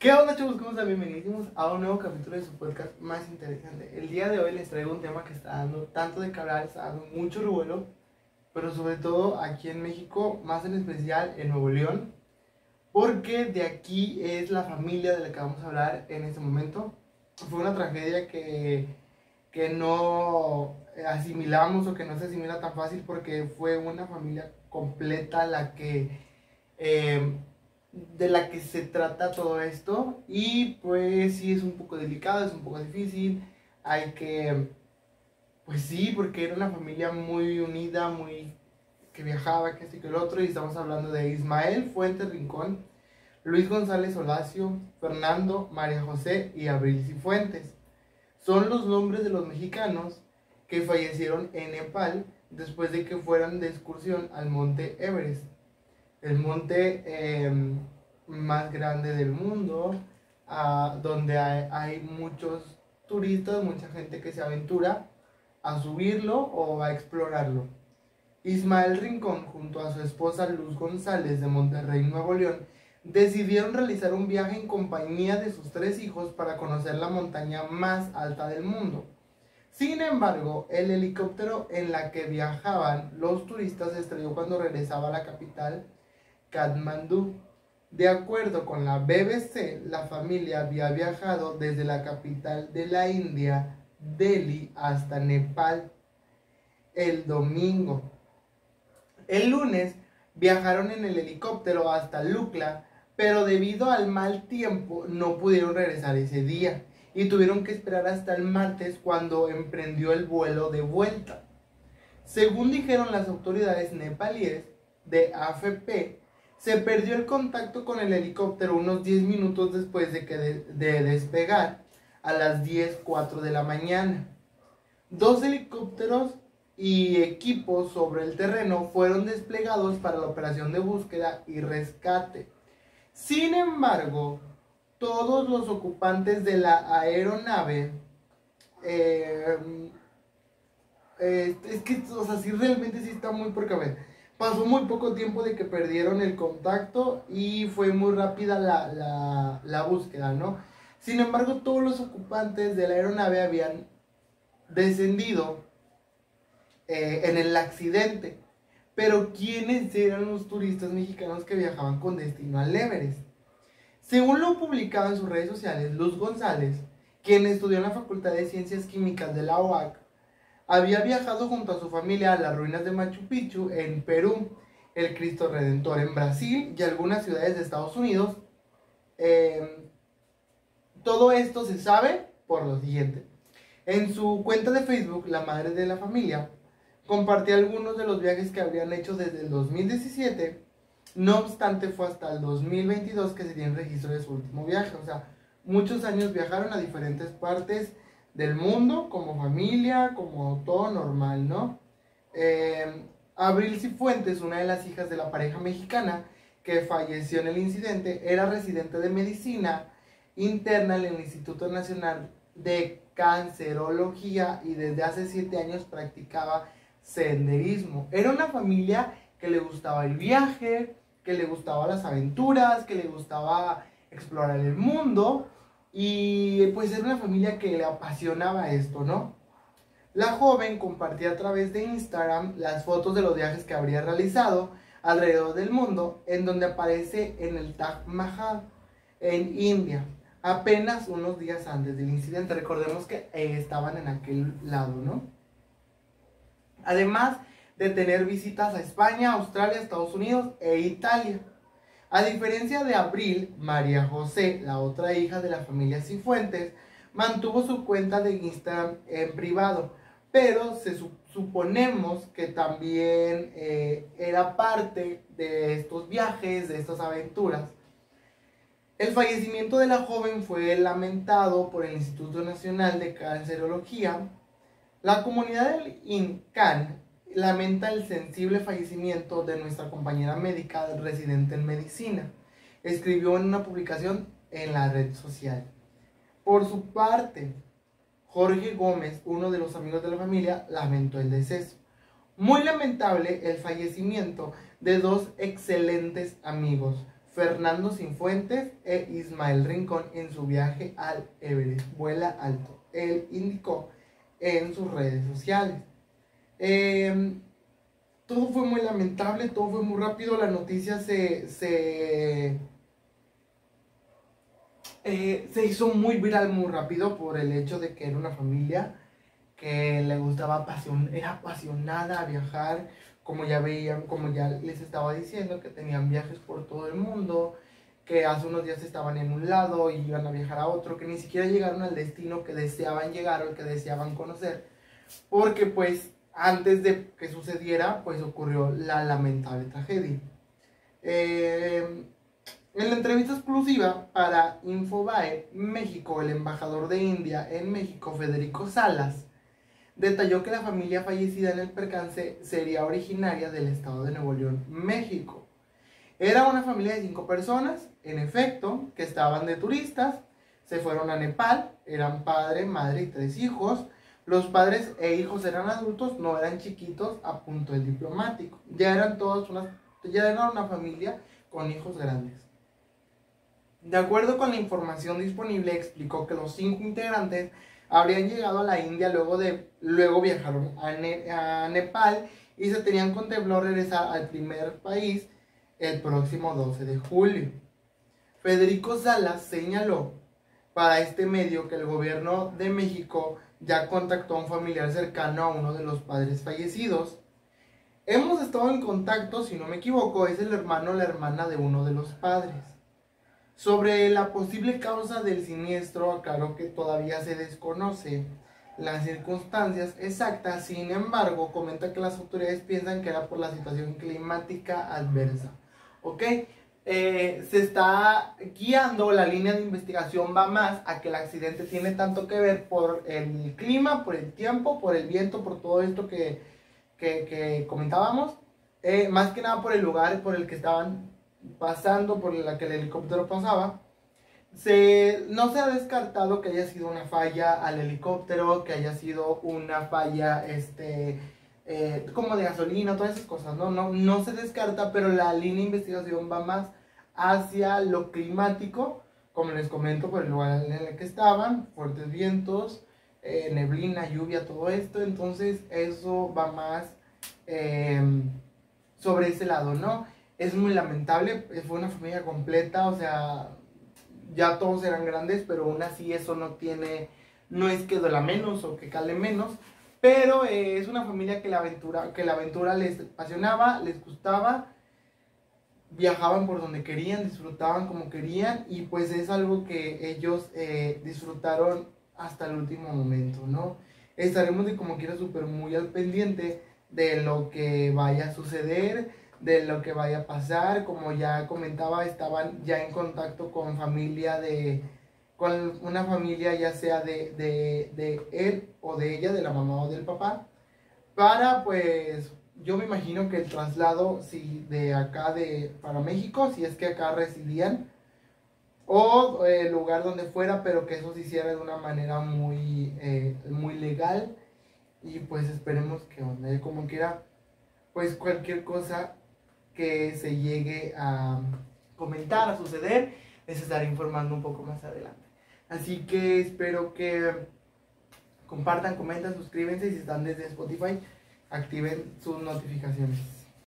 ¿Qué onda, chavos? ¿Cómo están? Bienvenidos a un nuevo capítulo de su podcast más interesante. El día de hoy les traigo un tema que está dando tanto de que está dando mucho revuelo, pero sobre todo aquí en México, más en especial en Nuevo León, porque de aquí es la familia de la que vamos a hablar en este momento. Fue una tragedia que, que no asimilamos o que no se asimila tan fácil porque fue una familia completa la que... Eh, de la que se trata todo esto. Y pues sí es un poco delicado, es un poco difícil, hay que, pues sí, porque era una familia muy unida, muy que viajaba, que sí que el otro, y estamos hablando de Ismael Fuentes Rincón, Luis González Olacio, Fernando, María José y Abril Cifuentes. Son los nombres de los mexicanos que fallecieron en Nepal después de que fueran de excursión al monte Everest el monte em, más grande del mundo, donde hay, muchos turistas, mucha gente que se aventura a subirlo o a explorarlo. Ismael Rincón, junto a su esposa Luz González de Monterrey, Nuevo León, decidieron realizar un viaje en compañía de sus tres hijos para conocer la montaña más alta del mundo. Sin embargo, el helicóptero en la que viajaban los turistas se estrelló cuando regresaba a la capital Katmandú. De acuerdo con la BBC, la familia había viajado desde la capital de la India, Delhi, hasta Nepal el domingo. El lunes viajaron en el helicóptero hasta Lukla, pero debido al mal tiempo no pudieron regresar ese día y tuvieron que esperar hasta el martes cuando emprendió el vuelo de vuelta. Según dijeron las autoridades nepalíes de AFP, se perdió el contacto con el helicóptero unos 10 minutos después de, que de, despegar a las 10.04 de la mañana. Dos helicópteros y equipos sobre el terreno fueron desplegados para la operación de búsqueda y rescate. Sin embargo, todos los ocupantes de la aeronave eh, eh, es que, o sea, sí realmente sí está muy por cabeza pasó muy poco tiempo de que perdieron el contacto y fue muy rápida la, búsqueda, ¿no? Sin embargo, todos los ocupantes de la aeronave habían descendido eh, en el accidente. Pero ¿quiénes eran los turistas mexicanos que viajaban con destino al Everest? Según lo publicado en sus redes sociales, Luz González, quien estudió en la Facultad de Ciencias Químicas de la OAC, había viajado junto a su familia a las ruinas de Machu Picchu en Perú, el Cristo Redentor en Brasil y algunas ciudades de Estados Unidos. Em, todo esto se sabe por lo siguiente. En su cuenta de Facebook, la madre de la familia compartió algunos de los viajes que habían hecho desde el 2017. No obstante, fue hasta el 2022 que se dio el registro de su último viaje. O sea, muchos años viajaron a diferentes partes del mundo, como familia, como todo normal, ¿no? Eh, Abril Cifuentes, una de las hijas de la pareja mexicana que falleció en el incidente, era residente de medicina interna en el Instituto Nacional de Cancerología y desde hace siete años practicaba senderismo. Era una familia que le gustaba el viaje, que le gustaba las aventuras, que le gustaba explorar el mundo y pues era una familia que le apasionaba esto, ¿no? La joven compartía a través de Instagram las fotos de los viajes que habría realizado alrededor del mundo, en donde aparece en el Taj Mahal, en India, apenas unos días antes del incidente. Recordemos que eh, estaban en aquel lado, ¿no? Además de tener visitas a España, Australia, Estados Unidos e Italia. A diferencia de Abril, María José, la otra hija de la familia Cifuentes, mantuvo su cuenta de Instagram en privado, pero se suponemos que también eh, era parte de estos viajes, de estas aventuras. El fallecimiento de la joven fue lamentado por el Instituto Nacional de Cancerología. La comunidad del INCAN lamenta el sensible fallecimiento de nuestra compañera médica residente en medicina. Escribió en una publicación en la red social. Por su parte, Jorge Gómez, uno de los amigos de la familia, lamentó el deceso. Muy lamentable el fallecimiento de dos excelentes amigos, Fernando Sinfuentes e Ismael Rincón en su viaje al Everest. Vuela alto. Él indicó en sus redes sociales. Em, todo fue muy lamentable, todo fue muy rápido, la noticia se, se, eh, se hizo muy viral muy rápido por el hecho de que era una familia que le gustaba, era apasionada a viajar, como ya veían, como ya les estaba diciendo, que tenían viajes por todo el mundo, que hace unos días estaban en un lado y iban a viajar a otro, que ni siquiera llegaron al destino que deseaban llegar o que deseaban conocer, porque pues antes de que sucediera, pues ocurrió la lamentable tragedia. Eh, en la entrevista exclusiva para Infobae México, el embajador de India en México, Federico Salas, detalló que la familia fallecida en el percance sería originaria del estado de Nuevo León, México. Era una familia de cinco personas, en efecto, que estaban de turistas, se fueron a Nepal, eran padre, madre y tres hijos. Los padres e hijos eran adultos, no eran chiquitos a punto de diplomático. Ya eran todos una, ya eran una familia con hijos grandes. De acuerdo con la información disponible, explicó que los cinco integrantes habrían llegado a la India luego de luego viajaron a, Nepal y se tenían contemplado regresar al primer país el próximo 12 de julio. Federico Salas señaló para este medio que el gobierno de México ya contactó a un familiar cercano a uno de los padres fallecidos. Hemos estado en contacto, si no me equivoco, es el hermano o la hermana de uno de los padres. Sobre la posible causa del siniestro, aclaró que todavía se desconoce las circunstancias exactas, sin embargo, comenta que las autoridades piensan que era por la situación climática adversa. ¿Ok? Eh, se está guiando, la línea de investigación va más a que el accidente tiene tanto que ver por el clima, por el tiempo, por el viento, por todo esto que, que, comentábamos, eh, más que nada por el lugar por el que estaban pasando, por la que el helicóptero pasaba. Se, no se ha descartado que haya sido una falla al helicóptero, que haya sido una falla este, eh, como de gasolina, todas esas cosas, ¿no? ¿no? No se descarta, pero la línea de investigación va más hacia lo climático, como les comento, por el lugar en el que estaban, fuertes vientos, eh, neblina, lluvia, todo esto, entonces eso va más em, sobre ese lado, ¿no? Es muy lamentable, fue una familia completa, o sea, ya todos eran grandes, pero aún así eso no tiene, no es que duela menos o que cale menos, pero eh, es una familia que la aventura, que la aventura les apasionaba, les gustaba, viajaban por donde querían, disfrutaban como querían y pues es algo que ellos eh, disfrutaron hasta el último momento, ¿no? Estaremos de como quiera súper muy al pendiente de lo que vaya a suceder, de lo que vaya a pasar, como ya comentaba, estaban ya en contacto con familia de, con una familia ya sea de, de, de él o de ella, de la mamá o del papá, para pues yo me imagino que el traslado, si de acá de, para México, si es que acá residían, o el lugar donde fuera, pero que eso se hiciera de una manera muy, eh, muy legal. Y pues esperemos que como quiera, pues cualquier cosa que se llegue a comentar, a suceder, les estaré informando un poco más adelante. Así que espero que compartan, comentan, suscríbanse y si están desde Spotify activen sus notificaciones.